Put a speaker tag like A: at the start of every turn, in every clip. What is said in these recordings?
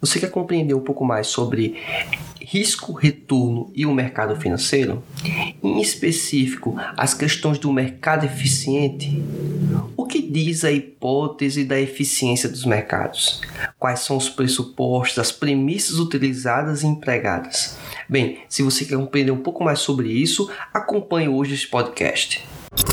A: Você quer compreender um pouco mais sobre risco, retorno e o mercado financeiro? Em específico, as questões do mercado eficiente? O que diz a hipótese da eficiência dos mercados? Quais são os pressupostos, as premissas utilizadas e empregadas? Bem, se você quer compreender um pouco mais sobre isso, acompanhe hoje este podcast.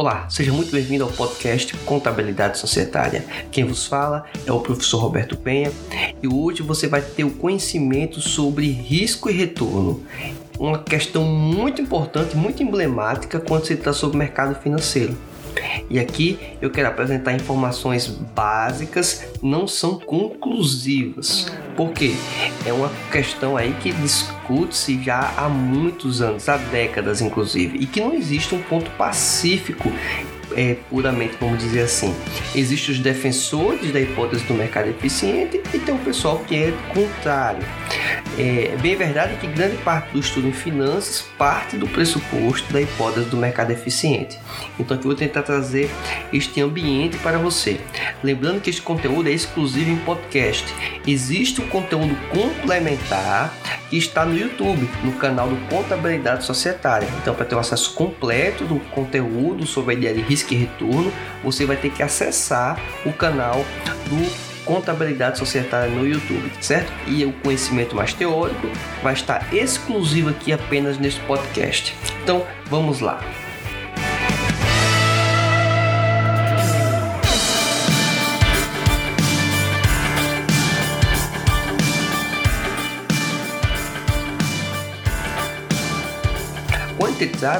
A: Olá, seja muito bem-vindo ao podcast Contabilidade Societária. Quem vos fala é o professor Roberto Penha e hoje você vai ter o conhecimento sobre risco e retorno. Uma questão muito importante, muito emblemática quando se trata sobre mercado financeiro. E aqui eu quero apresentar informações básicas, não são conclusivas. Porque é uma questão aí que discute-se já há muitos anos, há décadas inclusive, e que não existe um ponto pacífico é, puramente, vamos dizer assim. Existem os defensores da hipótese do mercado eficiente e tem o pessoal que é contrário. É bem verdade que grande parte do estudo em finanças parte do pressuposto da hipótese do mercado eficiente. Então aqui eu vou tentar trazer este ambiente para você. Lembrando que este conteúdo é exclusivo em podcast. Existe um conteúdo complementar que está no YouTube, no canal do Contabilidade Societária. Então, para ter o um acesso completo do conteúdo sobre a ideia de risco e retorno, você vai ter que acessar o canal do Contabilidade Societária no YouTube, certo? E o conhecimento mais teórico vai estar exclusivo aqui apenas neste podcast. Então, vamos lá. Quando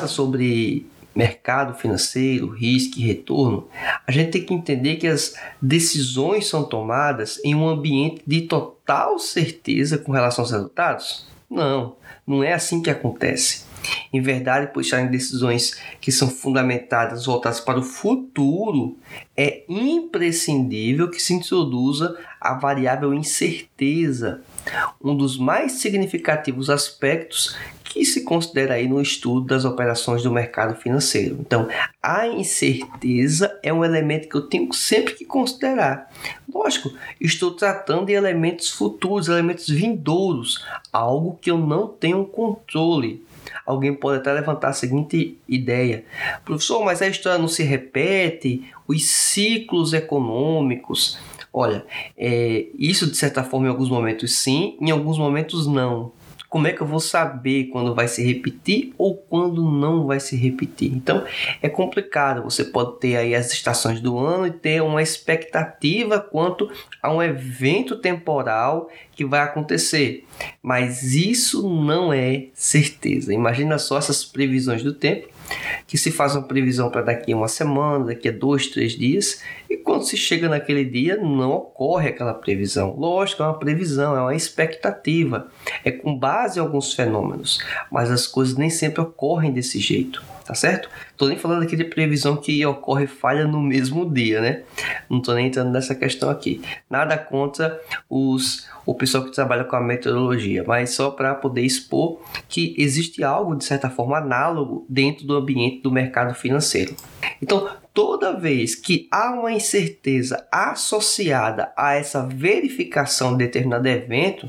A: sobre mercado financeiro, risco e retorno, a gente tem que entender que as decisões são tomadas em um ambiente de total certeza com relação aos resultados? Não, não é assim que acontece. Em verdade, estar em decisões que são fundamentadas, voltadas para o futuro, é imprescindível que se introduza a variável incerteza, um dos mais significativos aspectos que se considera aí no estudo das operações do mercado financeiro. Então, a incerteza é um elemento que eu tenho sempre que considerar. Lógico, estou tratando de elementos futuros, elementos vindouros, algo que eu não tenho controle. Alguém pode até levantar a seguinte ideia: professor, mas a história não se repete, os ciclos econômicos. Olha, é, isso de certa forma em alguns momentos sim, em alguns momentos não como é que eu vou saber quando vai se repetir ou quando não vai se repetir? Então é complicado. Você pode ter aí as estações do ano e ter uma expectativa quanto a um evento temporal que vai acontecer, mas isso não é certeza. Imagina só essas previsões do tempo que se faz uma previsão para daqui a uma semana, daqui a dois, três dias, e quando se chega naquele dia não ocorre aquela previsão. Lógico, é uma previsão, é uma expectativa, é com base em alguns fenômenos, mas as coisas nem sempre ocorrem desse jeito tá certo? Tô nem falando aqui de previsão que ocorre falha no mesmo dia, né? Não tô nem entrando nessa questão aqui. Nada contra os o pessoal que trabalha com a metodologia, mas só para poder expor que existe algo de certa forma análogo dentro do ambiente do mercado financeiro. Então, toda vez que há uma incerteza associada a essa verificação de determinado evento,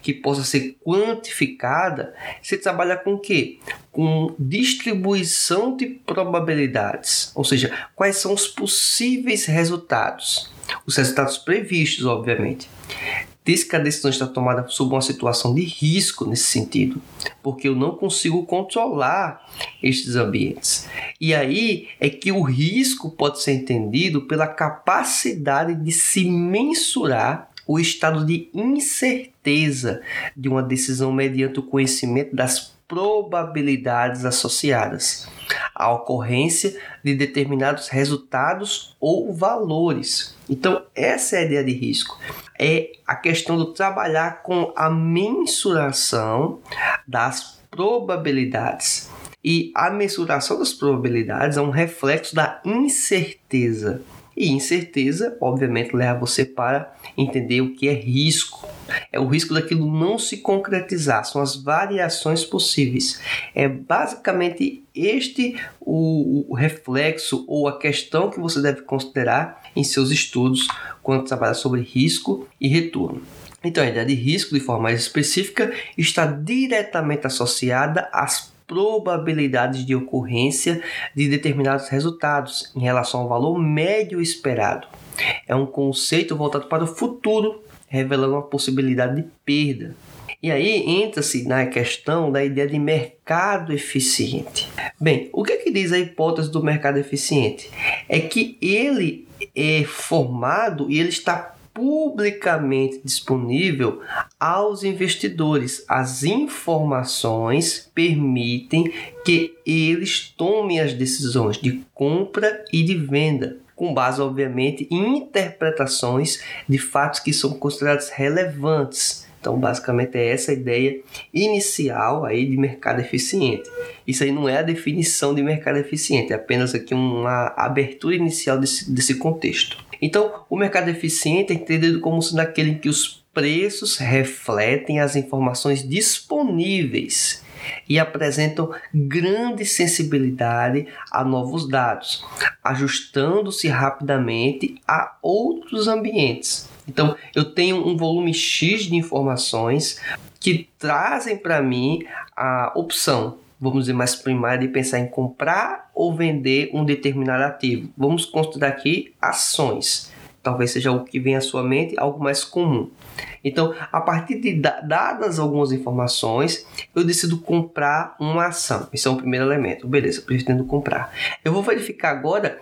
A: que possa ser quantificada, você trabalha com o quê? Com distribuição de probabilidades, ou seja, quais são os possíveis resultados, os resultados previstos, obviamente. Diz que a decisão está tomada sob uma situação de risco nesse sentido, porque eu não consigo controlar estes ambientes. E aí é que o risco pode ser entendido pela capacidade de se mensurar o estado de incerteza de uma decisão mediante o conhecimento das probabilidades associadas. a ocorrência de determinados resultados ou valores. Então, essa é a ideia de risco. É a questão do trabalhar com a mensuração das probabilidades. E a mensuração das probabilidades é um reflexo da incerteza. E incerteza, obviamente, leva você para entender o que é risco. É o risco daquilo não se concretizar, são as variações possíveis. É basicamente este o, o reflexo ou a questão que você deve considerar em seus estudos quando trabalha sobre risco e retorno. Então, a ideia de risco, de forma mais específica, está diretamente associada às probabilidades de ocorrência de determinados resultados em relação ao valor médio esperado. É um conceito voltado para o futuro, revelando uma possibilidade de perda. E aí entra-se na questão da ideia de mercado eficiente. Bem, o que, é que diz a hipótese do mercado eficiente? É que ele é formado e ele está publicamente disponível aos investidores. As informações permitem que eles tomem as decisões de compra e de venda, com base, obviamente, em interpretações de fatos que são considerados relevantes. Então, basicamente é essa a ideia inicial aí de mercado eficiente. Isso aí não é a definição de mercado eficiente, é apenas aqui uma abertura inicial desse, desse contexto. Então, o mercado eficiente é entendido como sendo aquele em que os preços refletem as informações disponíveis e apresentam grande sensibilidade a novos dados, ajustando-se rapidamente a outros ambientes. Então, eu tenho um volume X de informações que trazem para mim a opção vamos dizer, mais primária de pensar em comprar ou vender um determinado ativo. Vamos considerar aqui ações. Talvez seja o que vem à sua mente, algo mais comum. Então, a partir de dadas algumas informações, eu decido comprar uma ação. Esse é o primeiro elemento. Beleza, pretendo comprar. Eu vou verificar agora,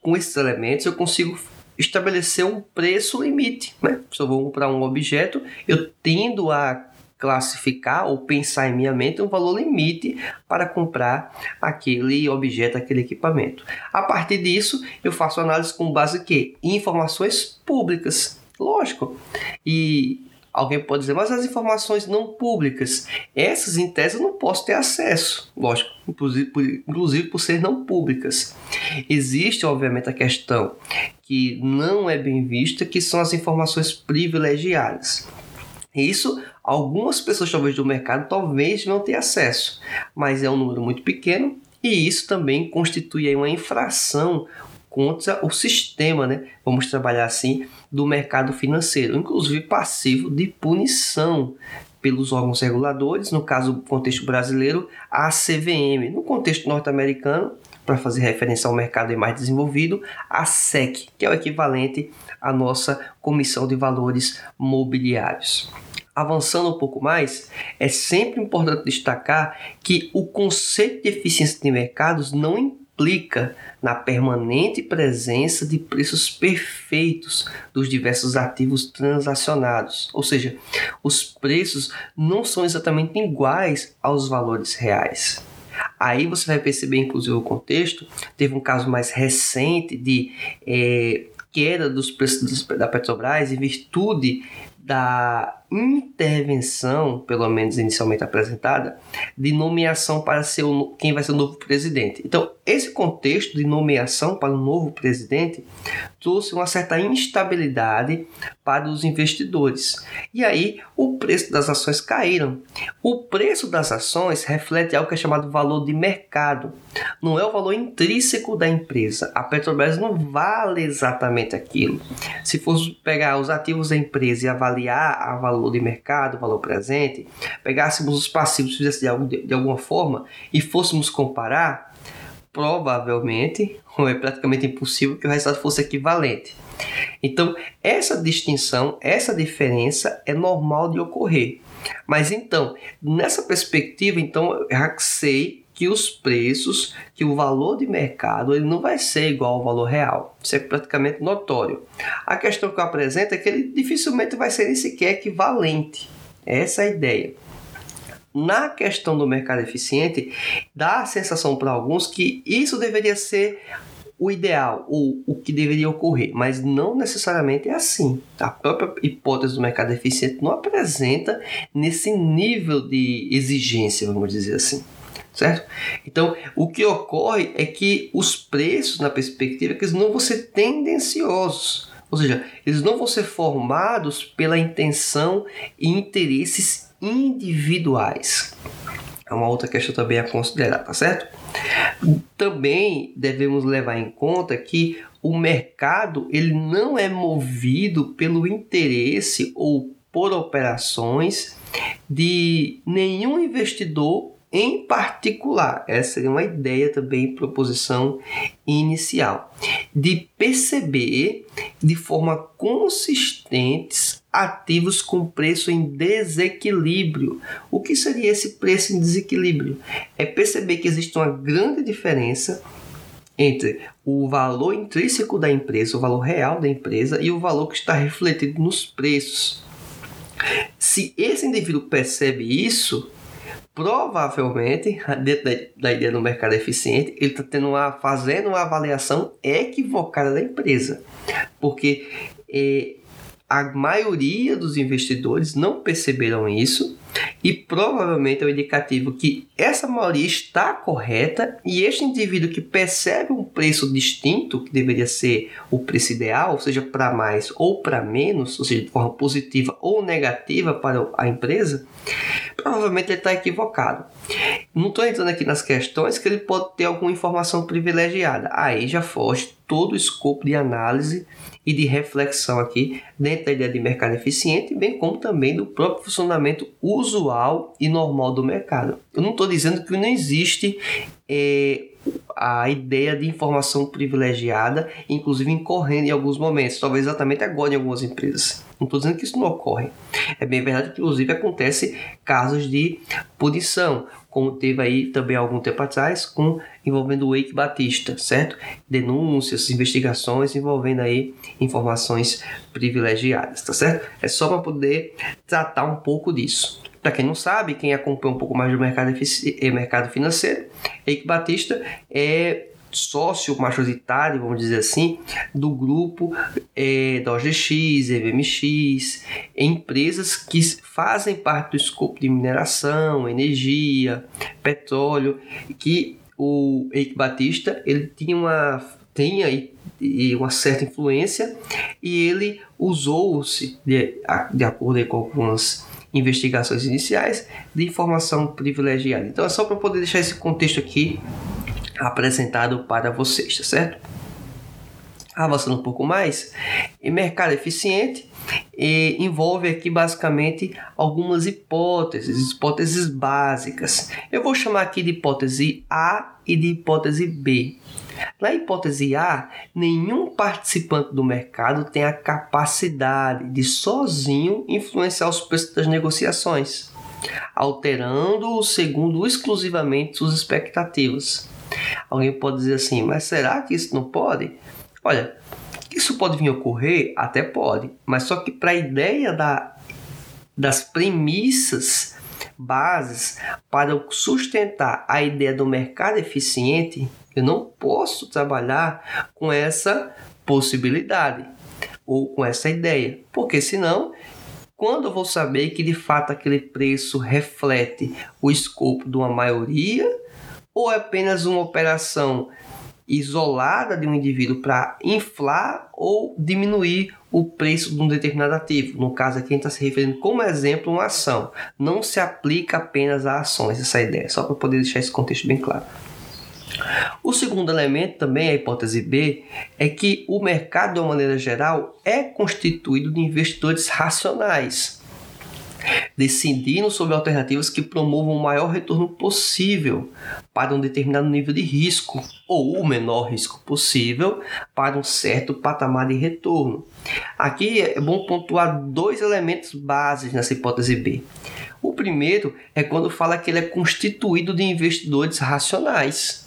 A: com esses elementos, eu consigo estabelecer um preço limite. Né? Se eu vou comprar um objeto, eu tendo a classificar ou pensar em minha mente um valor limite para comprar aquele objeto, aquele equipamento. A partir disso, eu faço análise com base em quê? Informações públicas. Lógico. E Alguém pode dizer, mas as informações não públicas, essas em tese eu não posso ter acesso, lógico, inclusive por, inclusive por ser não públicas. Existe, obviamente, a questão que não é bem vista, que são as informações privilegiadas. Isso algumas pessoas talvez do mercado talvez não tenham acesso, mas é um número muito pequeno e isso também constitui uma infração contra o sistema, né? Vamos trabalhar assim do mercado financeiro, inclusive passivo de punição pelos órgãos reguladores, no caso do contexto brasileiro, a CVM, no contexto norte-americano, para fazer referência ao mercado mais desenvolvido, a SEC, que é o equivalente à nossa Comissão de Valores Mobiliários. Avançando um pouco mais, é sempre importante destacar que o conceito de eficiência de mercados não implica na permanente presença de preços perfeitos dos diversos ativos transacionados, ou seja, os preços não são exatamente iguais aos valores reais. Aí você vai perceber, inclusive, o contexto. Teve um caso mais recente de é, queda dos preços da Petrobras em virtude da intervenção, pelo menos inicialmente apresentada, de nomeação para ser o, quem vai ser o novo presidente. Então, esse contexto de nomeação para o novo presidente trouxe uma certa instabilidade para os investidores. E aí, o preço das ações caíram. O preço das ações reflete algo que é chamado valor de mercado. Não é o valor intrínseco da empresa. A Petrobras não vale exatamente aquilo. Se fosse pegar os ativos da empresa e avaliar a valor valor de mercado, valor presente, pegássemos os passivos, fizéssemos de, de alguma forma e fôssemos comparar, provavelmente, ou é praticamente impossível que o resultado fosse equivalente. Então, essa distinção, essa diferença é normal de ocorrer. Mas então, nessa perspectiva, então, eu já sei que os preços, que o valor de mercado, ele não vai ser igual ao valor real. Isso é praticamente notório. A questão que eu apresento é que ele dificilmente vai ser nem sequer equivalente. Essa é a ideia. na questão do mercado eficiente, dá a sensação para alguns que isso deveria ser o ideal, ou o que deveria ocorrer, mas não necessariamente é assim. A própria hipótese do mercado eficiente não apresenta nesse nível de exigência, vamos dizer assim. Certo? Então, o que ocorre é que os preços, na perspectiva, que eles não vão ser tendenciosos. Ou seja, eles não vão ser formados pela intenção e interesses individuais. É uma outra questão também a considerar, tá certo? Também devemos levar em conta que o mercado ele não é movido pelo interesse ou por operações de nenhum investidor em particular. Essa seria uma ideia também, proposição inicial, de perceber de forma consistente ativos com preço em desequilíbrio. O que seria esse preço em desequilíbrio? É perceber que existe uma grande diferença entre o valor intrínseco da empresa, o valor real da empresa e o valor que está refletido nos preços. Se esse indivíduo percebe isso, provavelmente, dentro da, da, ideia do mercado eficiente, ele está uma, fazendo uma avaliação equivocada da empresa. Porque é, a maioria dos investidores não perceberam isso e provavelmente é um indicativo que essa maioria está correta e este indivíduo que percebe um preço distinto, que deveria ser o preço ideal, seja, para mais ou para menos, ou seja, de forma positiva ou negativa para a empresa, provavelmente ele está equivocado. Não estou entrando aqui nas questões que ele pode ter alguma informação privilegiada. Aí já foge todo o escopo de análise e de reflexão aqui dentro da ideia de mercado eficiente, bem como também do próprio funcionamento usual e normal do mercado. Eu não estou dizendo que não existe é, a ideia de informação privilegiada, inclusive incorrendo em alguns momentos, talvez exatamente agora em algumas empresas. Não estou dizendo que isso não ocorre. É bem verdade que, inclusive, acontece casos de punição, como teve aí também algum tempo atrás, com envolvendo o Eike Batista, certo? Denúncias, investigações envolvendo aí informações privilegiadas, tá certo? É só para poder tratar um pouco disso. Para quem não sabe, quem acompanha um pouco mais do mercado, eh, mercado financeiro, Eike Batista é sócio majoritário, vamos dizer assim, do grupo é, da OGX, EVMX, empresas que fazem parte do escopo de mineração, energia, petróleo, que o Eike Batista ele tinha uma tinha e uma certa influência e ele usou-se de, de acordo com algumas investigações iniciais de informação privilegiada. Então é só para poder deixar esse contexto aqui apresentado para vocês, tá certo? Avançando um pouco mais, em mercado eficiente e envolve aqui basicamente algumas hipóteses, hipóteses básicas. Eu vou chamar aqui de hipótese A e de hipótese B. Na hipótese A, nenhum participante do mercado tem a capacidade de sozinho influenciar os preços das negociações, alterando segundo exclusivamente suas expectativas. Alguém pode dizer assim, mas será que isso não pode? Olha, isso pode vir a ocorrer? Até pode, mas só que para a ideia da, das premissas bases para sustentar a ideia do mercado eficiente, eu não posso trabalhar com essa possibilidade ou com essa ideia, porque senão quando eu vou saber que de fato aquele preço reflete o escopo de uma maioria ou é apenas uma operação isolada de um indivíduo para inflar ou diminuir o preço de um determinado ativo. No caso aqui, a gente está se referindo como exemplo uma ação. Não se aplica apenas a ações essa ideia, só para poder deixar esse contexto bem claro. O segundo elemento, também a hipótese B, é que o mercado, de uma maneira geral, é constituído de investidores racionais decidindo sobre alternativas que promovam o maior retorno possível para um determinado nível de risco ou o menor risco possível para um certo patamar de retorno. Aqui é bom pontuar dois elementos básicos nessa hipótese B. O primeiro é quando fala que ele é constituído de investidores racionais.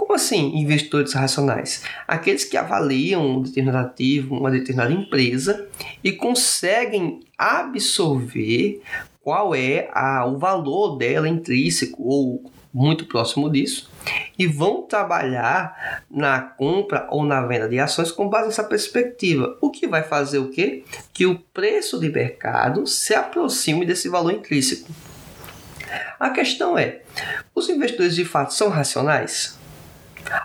A: Como assim investidores racionais? Aqueles que avaliam um determinado ativo, uma determinada empresa e conseguem absorver qual é a, o valor dela intrínseco ou muito próximo disso e vão trabalhar na compra ou na venda de ações com base nessa perspectiva. O que vai fazer o quê? Que o preço de mercado se aproxime desse valor intrínseco. A questão é: os investidores de fato são racionais?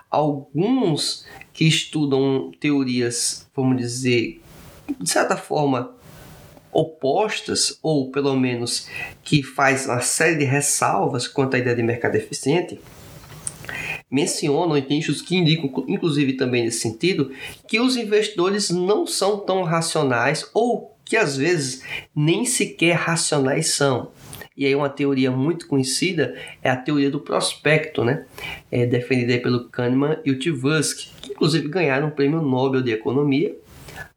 A: Alguns que estudam teorias, vamos dizer, de certa forma opostas, ou pelo menos que faz uma série de ressalvas quanto à ideia de mercado eficiente, mencionam e tem estudos que indicam, inclusive também nesse sentido, que os investidores não são tão racionais ou que às vezes nem sequer racionais são. E aí uma teoria muito conhecida é a teoria do prospecto, né? É defendida pelo Kahneman e o Tversky, que inclusive ganharam o prêmio Nobel de Economia,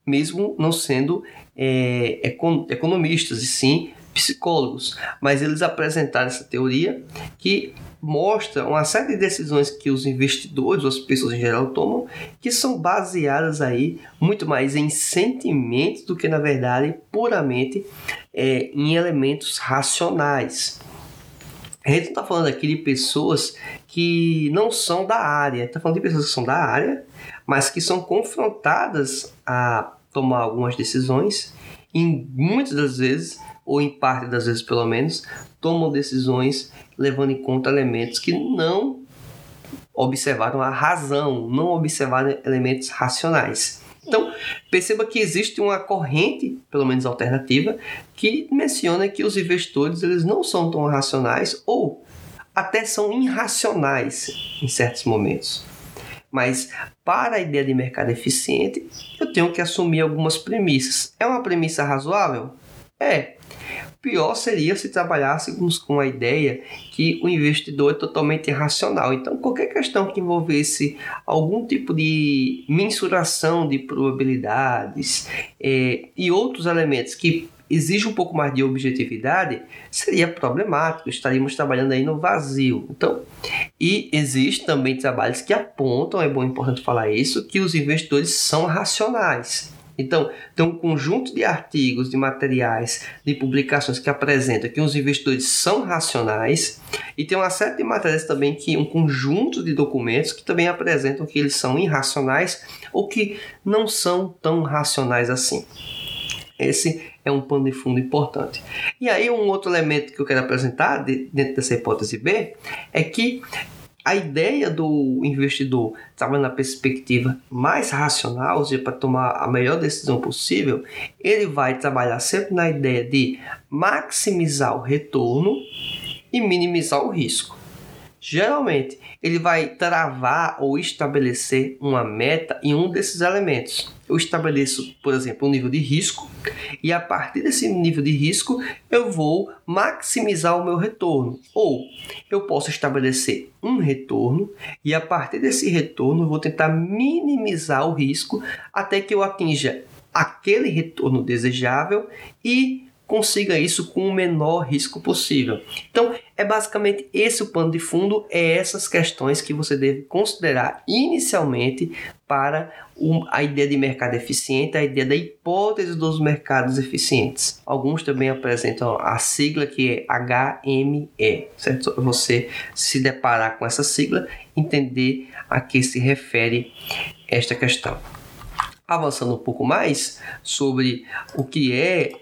A: mesmo não sendo é, econ economistas, e sim psicólogos. Mas eles apresentaram essa teoria que mostra uma série de decisões que os investidores, ou as pessoas em geral tomam, que são baseadas aí muito mais em sentimentos do que na verdade puramente é, em elementos racionais. A gente está falando aqui de pessoas que não são da área, está falando de pessoas que são da área, mas que são confrontadas a tomar algumas decisões, e muitas das vezes, ou em parte das vezes pelo menos, tomam decisões levando em conta elementos que não observaram a razão, não observaram elementos racionais. Então, perceba que existe uma corrente, pelo menos alternativa, que menciona que os investidores eles não são tão racionais ou até são irracionais em certos momentos. Mas para a ideia de mercado eficiente, eu tenho que assumir algumas premissas. É uma premissa razoável? É. Pior seria se trabalhássemos com a ideia que o investidor é totalmente irracional. Então, qualquer questão que envolvesse algum tipo de mensuração de probabilidades é, e outros elementos que exige um pouco mais de objetividade, seria problemático, estaríamos trabalhando aí no vazio. Então, e existe também trabalhos que apontam, é bom importante falar isso, que os investidores são racionais. Então, tem um conjunto de artigos, de materiais, de publicações que apresentam que os investidores são racionais e tem uma série de matérias também que um conjunto de documentos que também apresentam que eles são irracionais ou que não são tão racionais assim. Esse é um pano de fundo importante. E aí um outro elemento que eu quero apresentar dentro dessa hipótese B é que a ideia do investidor trabalhando na perspectiva mais racional, ou seja, para tomar a melhor decisão possível, ele vai trabalhar sempre na ideia de maximizar o retorno e minimizar o risco. Geralmente, ele vai travar ou estabelecer uma meta em um desses elementos. Eu estabeleço, por exemplo, um nível de risco e a partir desse nível de risco eu vou maximizar o meu retorno. Ou eu posso estabelecer um retorno e a partir desse retorno eu vou tentar minimizar o risco até que eu atinja aquele retorno desejável e consiga isso com o menor risco possível. Então, é basicamente esse o pano de fundo, é essas questões que você deve considerar inicialmente para a ideia de mercado eficiente, a ideia da hipótese dos mercados eficientes. Alguns também apresentam a sigla que é HME, certo? Você se deparar com essa sigla, entender a que se refere esta questão avançando um pouco mais sobre o que é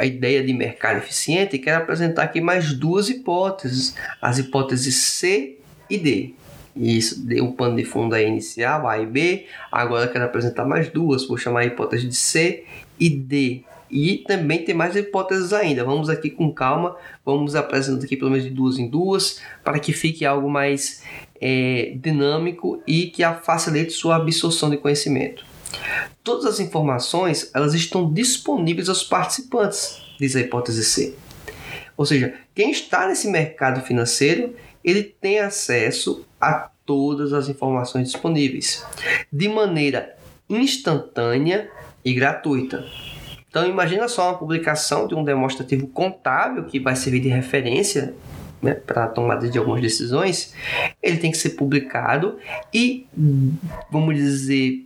A: a ideia de mercado eficiente, quero apresentar aqui mais duas hipóteses, as hipóteses C e D. Isso deu um pano de fundo aí inicial, A e B. Agora quero apresentar mais duas, vou chamar a hipótese de C e D. E também tem mais hipóteses ainda. Vamos aqui com calma, vamos apresentando aqui pelo menos de duas em duas, para que fique algo mais é, dinâmico e que facilite sua absorção de conhecimento. Todas as informações elas estão disponíveis aos participantes, diz a hipótese C. Ou seja, quem está nesse mercado financeiro, ele tem acesso a todas as informações disponíveis de maneira instantânea e gratuita. Então imagina só uma publicação de um demonstrativo contábil que vai servir de referência né, para a tomada de algumas decisões, ele tem que ser publicado e, vamos dizer,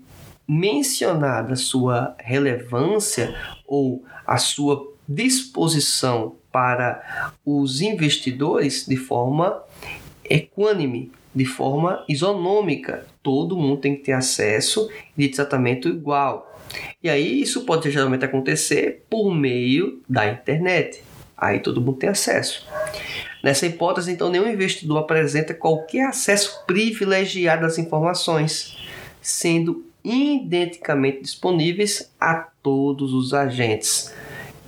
A: mencionada sua relevância ou a sua disposição para os investidores de forma equânime, de forma isonômica. Todo mundo tem que ter acesso de tratamento igual. E aí isso pode geralmente acontecer por meio da internet. Aí todo mundo tem acesso. Nessa hipótese, então, nenhum investidor apresenta qualquer acesso privilegiado às informações, sendo identicamente disponíveis a todos os agentes.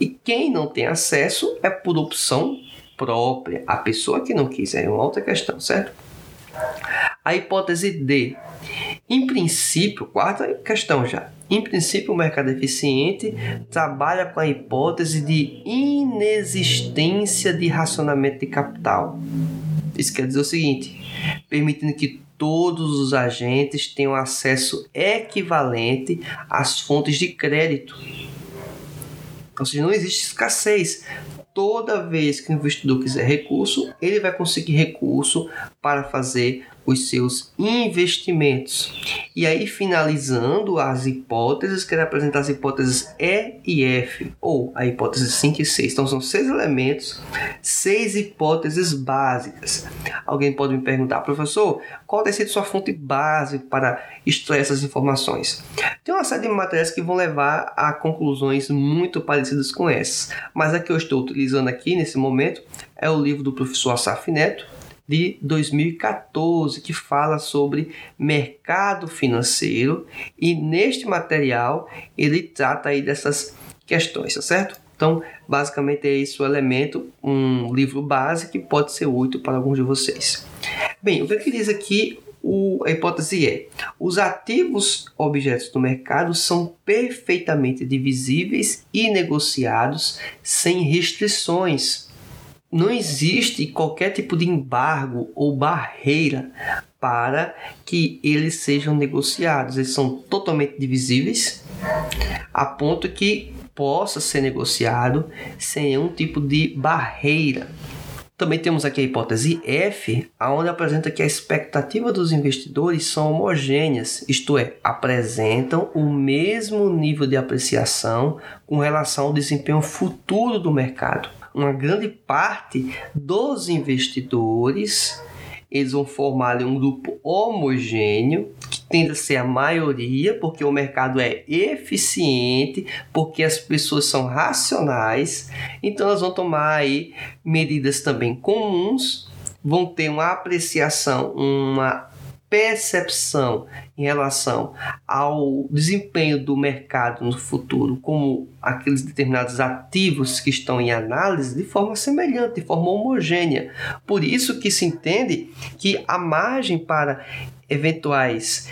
A: E quem não tem acesso é por opção própria. A pessoa que não quiser é uma outra questão, certo? A hipótese D. Em princípio, quarta questão já. Em princípio, o mercado eficiente trabalha com a hipótese de inexistência de racionamento de capital. Isso quer dizer o seguinte: permitindo que todos os agentes tenham acesso equivalente às fontes de crédito. Ou seja, não existe escassez toda vez que o investidor quiser recurso, ele vai conseguir recurso para fazer os seus investimentos. E aí, finalizando as hipóteses, quero apresentar as hipóteses E e F, ou a hipótese 5 e 6. Então, são seis elementos, seis hipóteses básicas. Alguém pode me perguntar, professor, qual tem sido sua fonte base para extrair essas informações? Tem uma série de matérias que vão levar a conclusões muito parecidas com essas, mas a que eu estou utilizando aqui nesse momento é o livro do professor Asaf Neto, de 2014 que fala sobre mercado financeiro e neste material ele trata aí dessas questões, tá certo? Então, basicamente é esse o elemento, um livro base que pode ser útil para alguns de vocês. Bem, o que diz aqui o, a hipótese é: os ativos objetos do mercado são perfeitamente divisíveis e negociados sem restrições não existe qualquer tipo de embargo ou barreira para que eles sejam negociados. Eles são totalmente divisíveis, a ponto que possa ser negociado sem nenhum tipo de barreira. Também temos aqui a hipótese F, onde apresenta que a expectativa dos investidores são homogêneas, isto é, apresentam o mesmo nível de apreciação com relação ao desempenho futuro do mercado uma grande parte dos investidores. Eles vão formar um grupo homogêneo, que tende a ser a maioria, porque o mercado é eficiente, porque as pessoas são racionais, então elas vão tomar aí medidas também comuns, vão ter uma apreciação, uma percepção em relação ao desempenho do mercado no futuro, como aqueles determinados ativos que estão em análise, de forma semelhante, de forma homogênea. Por isso que se entende que a margem para eventuais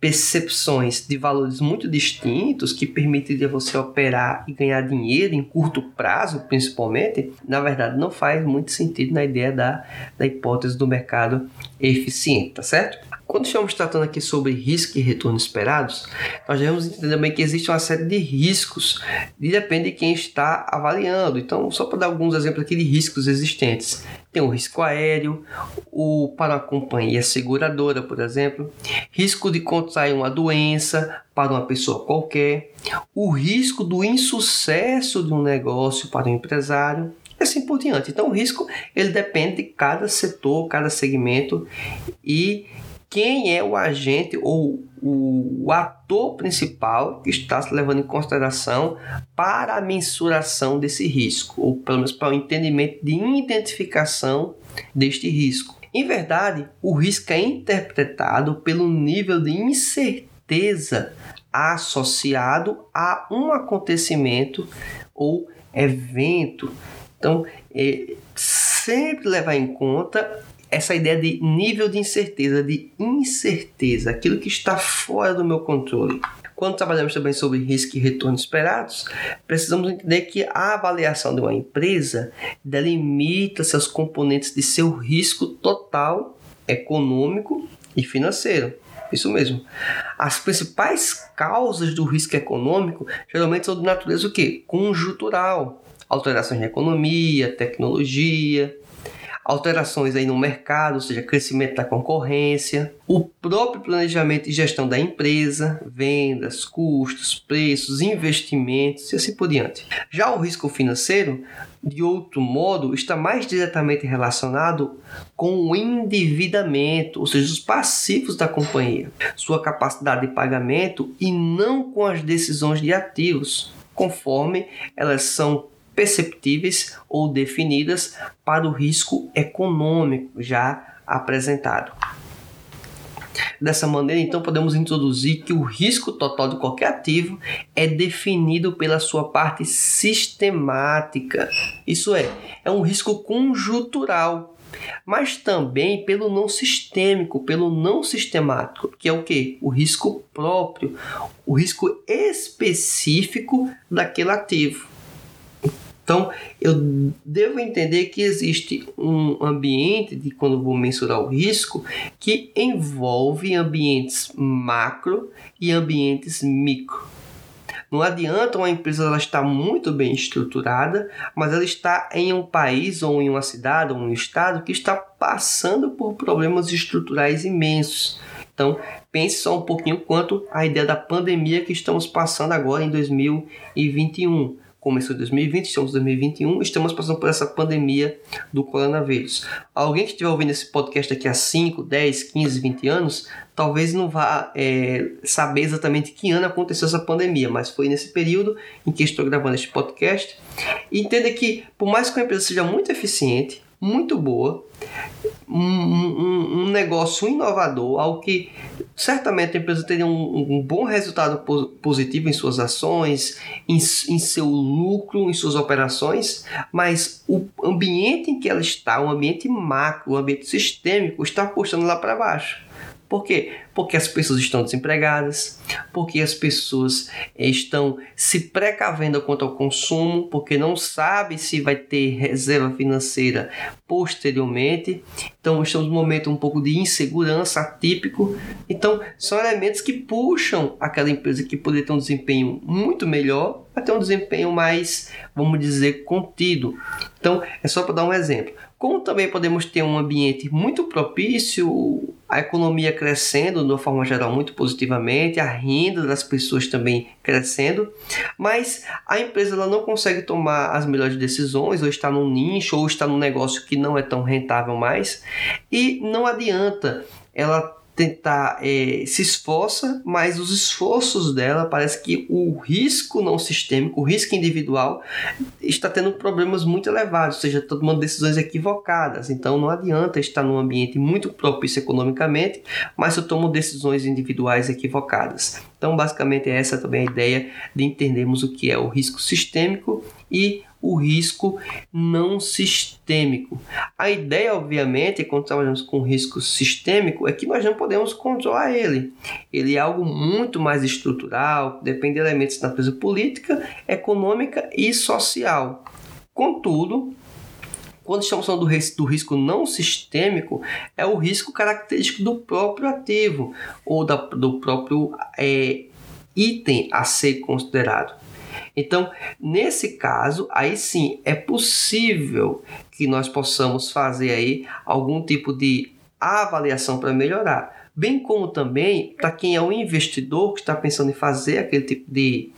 A: percepções de valores muito distintos que permitiria você operar e ganhar dinheiro em curto prazo, principalmente, na verdade não faz muito sentido na ideia da, da hipótese do mercado eficiente, tá certo? Quando estamos tratando aqui sobre risco e retorno esperados, nós devemos entender também que existe uma série de riscos e depende de quem está avaliando. Então, só para dar alguns exemplos aqui de riscos existentes. Tem o risco aéreo, o para uma companhia seguradora, por exemplo, risco de contrair uma doença para uma pessoa qualquer, o risco do insucesso de um negócio para um empresário, e assim por diante. Então, o risco ele depende de cada setor, cada segmento e quem é o agente ou o, ator principal que está se levando em consideração para a mensuração desse risco, ou pelo menos para o entendimento de identificação deste risco. Em verdade, o risco é interpretado pelo nível de incerteza associado a um acontecimento ou evento. Então, é, sempre levar em conta essa ideia de nível de incerteza, de incerteza, aquilo que está fora do meu controle. Quando trabalhamos também sobre risco e retorno esperados, precisamos entender que a avaliação de uma empresa delimita seus componentes de seu risco total, econômico e financeiro. Isso mesmo. As principais causas do risco econômico geralmente são de natureza o quê? Conjuntural. Alterações na economia, tecnologia, alterações aí no mercado, ou seja, crescimento da concorrência, o próprio planejamento e gestão da empresa, vendas, custos, preços, investimentos e assim por diante. Já o risco financeiro, de outro modo, está mais diretamente relacionado com o endividamento, ou seja, os passivos da companhia, sua capacidade de pagamento e não com as decisões de ativos, conforme elas são perceptíveis ou definidas para o risco econômico já apresentado. Dessa maneira, então, podemos introduzir que o risco total de qualquer ativo é definido pela sua parte sistemática. Isso é, é um risco conjuntural, mas também pelo não sistêmico, pelo não sistemático, que é o que? O risco próprio, o risco específico daquele ativo. Então, eu devo entender que existe um ambiente de quando vou mensurar o risco que envolve ambientes macro e ambientes micro. Não adianta uma empresa ela estar muito bem estruturada, mas ela está em um país ou em uma cidade ou um estado que está passando por problemas estruturais imensos. Então, pense só um pouquinho quanto a ideia da pandemia que estamos passando agora em 2021 começou em 2020, estamos em 2021, estamos passando por essa pandemia do coronavírus. Alguém que estiver ouvindo esse podcast daqui a 5, 10, 15, 20 anos, talvez não vá é, saber exatamente que ano aconteceu essa pandemia, mas foi nesse período em que estou gravando este podcast. Entenda que, por mais que a empresa seja muito eficiente, muito boa, um, um, um, negócio inovador, algo que certamente a empresa teria um, um bom resultado positivo em suas ações, em, em, seu lucro, em suas operações, mas o ambiente em que ela está, o ambiente macro, o ambiente sistêmico, está puxando lá para baixo. Por quê? Porque as pessoas estão desempregadas, porque as pessoas estão se precavendo quanto ao consumo, porque não sabe se vai ter reserva financeira posteriormente. Então estamos num momento um pouco de insegurança atípico. Então são elementos que puxam aquela empresa que poderia ter um desempenho muito melhor a ter um desempenho mais, vamos dizer, contido. Então é só para dar um exemplo. Como também podemos ter um ambiente muito propício, a economia crescendo de uma forma geral muito positivamente, a renda das pessoas também crescendo, mas a empresa ela não consegue tomar as melhores decisões, ou está num nicho, ou está num negócio que não é tão rentável mais, e não adianta ela tentar é, se esforça, mas os esforços dela parece que o risco não sistêmico, o risco individual está tendo problemas muito elevados, ou seja, está tomando decisões equivocadas. Então não adianta estar num ambiente muito propício economicamente, mas eu tomo decisões individuais equivocadas. Então basicamente essa é também a ideia de entendermos o que é o risco sistêmico e o risco não sistêmico. A ideia, obviamente, quando trabalhamos com risco sistêmico, é que nós não podemos controlar ele. Ele é algo muito mais estrutural, depende de elementos da natureza política, econômica e social. Contudo, quando estamos falando do risco, não sistêmico, é o risco característico do próprio ativo ou da, do próprio é, item a ser considerado. Então, nesse caso, aí sim é possível que nós possamos fazer aí algum tipo de avaliação para melhorar. Bem como também para quem é um investidor que está pensando em fazer aquele tipo de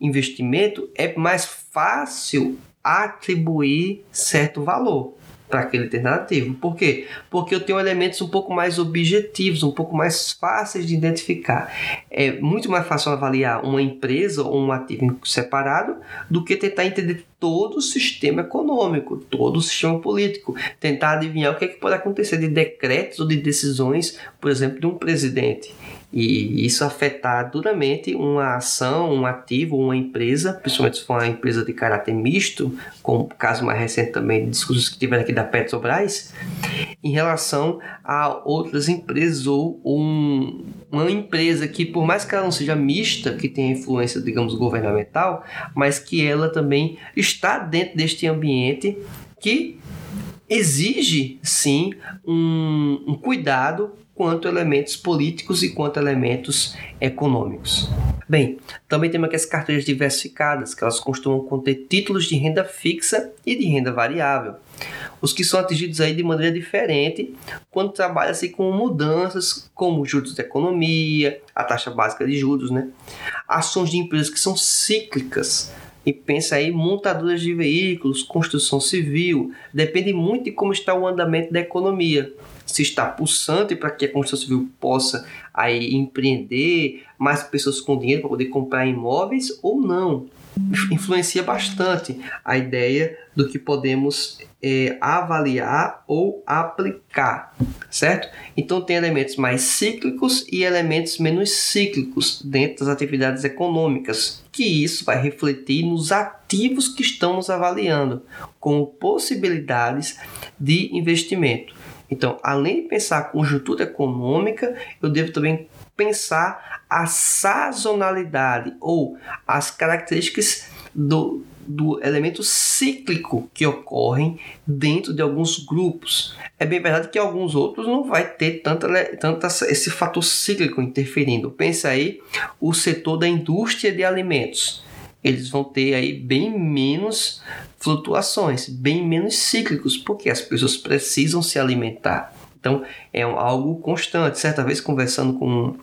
A: investimento, é mais fácil atribuir certo valor para aquele alternativo. Por quê? Porque eu tenho elementos um pouco mais objetivos, um pouco mais fáceis de identificar. É muito mais fácil avaliar uma empresa ou um ativo separado do que tentar entender todo o sistema econômico, todo o sistema político, tentar adivinhar o que, é que pode acontecer de decretos ou de decisões, por exemplo, de um presidente e isso afetar duramente uma ação, um ativo, uma empresa, principalmente se for uma empresa de caráter misto, como o caso mais recente também de discursos que tiveram aqui da Petrobras, em relação a outras empresas ou um, uma empresa que, por mais que ela não seja mista, que tenha influência, digamos, governamental, mas que ela também está dentro deste ambiente que exige sim um, um, cuidado quanto elementos políticos e quanto elementos econômicos. Bem, também temos aqui as carteiras diversificadas, que elas costumam conter títulos de renda fixa e de renda variável. Os que são atingidos aí de maneira diferente quando trabalha-se com mudanças como juros da economia, a taxa básica de juros, né? Ações de empresas que são cíclicas, e pensa aí montadoras de veículos, construção civil, depende muito de como está o andamento da economia se está pulsante para que a construção civil possa aí empreender, mais pessoas com dinheiro para poder comprar imóveis ou não. Influencia bastante a ideia do que podemos é, avaliar ou aplicar, certo? Então tem elementos mais cíclicos e elementos menos cíclicos dentro das atividades econômicas, que isso vai refletir nos ativos que estamos avaliando, como possibilidades de investimento. Então, além de pensar a conjuntura econômica, eu devo também pensar a sazonalidade ou as características do, do elemento cíclico que ocorrem dentro de alguns grupos. É bem verdade que alguns outros não vai ter tanta, esse fator cíclico interferindo. Pensa aí o setor da indústria de alimentos eles vão ter aí bem menos flutuações, bem menos cíclicos, porque as pessoas precisam se alimentar. Então é algo constante. Certa vez conversando com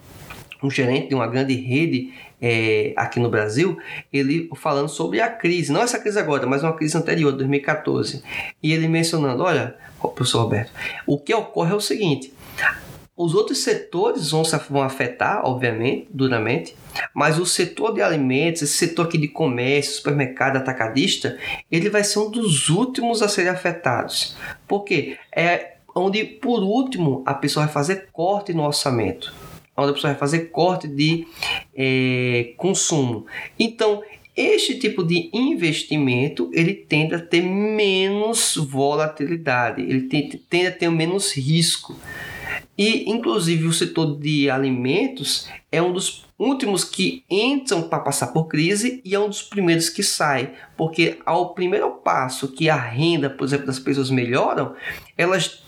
A: um, gerente de uma grande rede é, aqui no Brasil, ele falando sobre a crise, não essa crise agora, mas uma crise anterior, 2014, e ele mencionando, olha, professor Roberto, o que ocorre é o seguinte, os outros setores vão, afetar, obviamente, duramente, mas o setor de alimentos, esse setor aqui de comércio, supermercado, atacadista, ele vai ser um dos últimos a serem afetados. Porque é onde, por último, a pessoa vai fazer corte no orçamento. Onde a pessoa vai fazer corte de é, consumo. Então, este tipo de investimento ele tende a ter menos volatilidade, ele tende a ter menos risco. E, inclusive, o setor de alimentos é um dos últimos que entram para passar por crise e é um dos primeiros que sai, porque ao primeiro passo que a renda, por exemplo, das pessoas melhoram, elas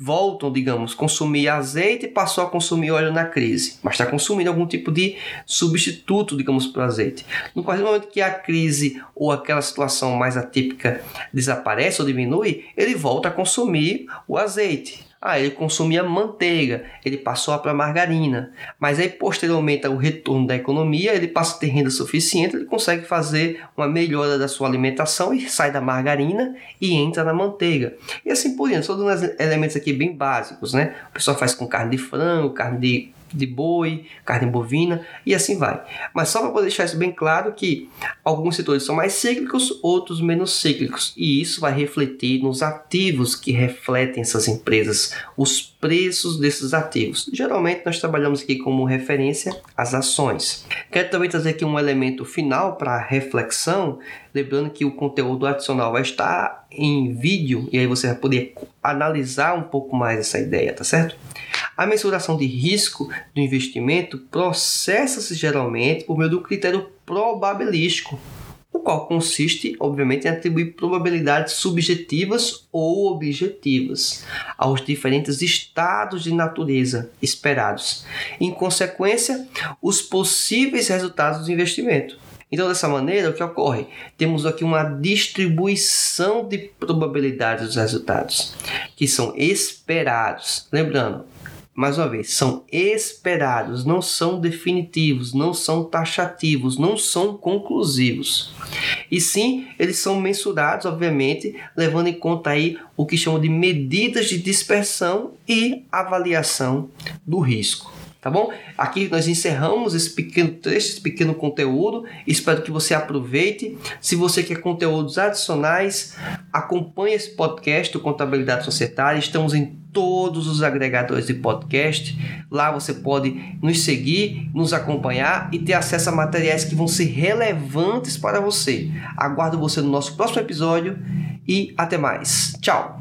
A: voltam, digamos, consumir azeite e passou a consumir óleo na crise, mas está consumindo algum tipo de substituto, digamos, para o azeite. No partir do momento que a crise ou aquela situação mais atípica desaparece ou diminui, ele volta a consumir o azeite. Ah, ele consumia manteiga, ele passou para margarina. Mas aí, posteriormente ao retorno da economia, ele passa a ter renda suficiente, ele consegue fazer uma melhora da sua alimentação e sai da margarina e entra na manteiga. E assim por diante, são elementos aqui bem básicos, né? O pessoal faz com carne de frango, carne de de boi, carne bovina e assim vai. Mas só para poder deixar isso bem claro que alguns setores são mais cíclicos, outros menos cíclicos, e isso vai refletir nos ativos que refletem essas empresas, os preços desses ativos. Geralmente nós trabalhamos aqui como referência as ações. Quero também trazer aqui um elemento final para reflexão, lembrando que o conteúdo adicional vai estar em vídeo e aí você vai poder analisar um pouco mais essa ideia, tá certo? A mensuração de risco do investimento processa-se geralmente por meio do critério probabilístico, o qual consiste, obviamente, em atribuir probabilidades subjetivas ou objetivas aos diferentes estados de natureza esperados. Em consequência, os possíveis resultados do investimento. Então, dessa maneira, o que ocorre? Temos aqui uma distribuição de probabilidades dos resultados, que são esperados. Lembrando, mais uma vez, são esperados, não são definitivos, não são taxativos, não são conclusivos. E sim, eles são mensurados, obviamente, levando em conta aí o que chamam de medidas de dispersão e avaliação do risco tá bom? Aqui nós encerramos esse pequeno trecho, esse pequeno conteúdo. Espero que você aproveite. Se você quer conteúdos adicionais, acompanhe esse podcast do Contabilidade Societária. Estamos em todos os agregadores de podcast. Lá você pode nos seguir, nos acompanhar e ter acesso a materiais que vão ser relevantes para você. Aguardo você no nosso próximo episódio e até mais. Tchau!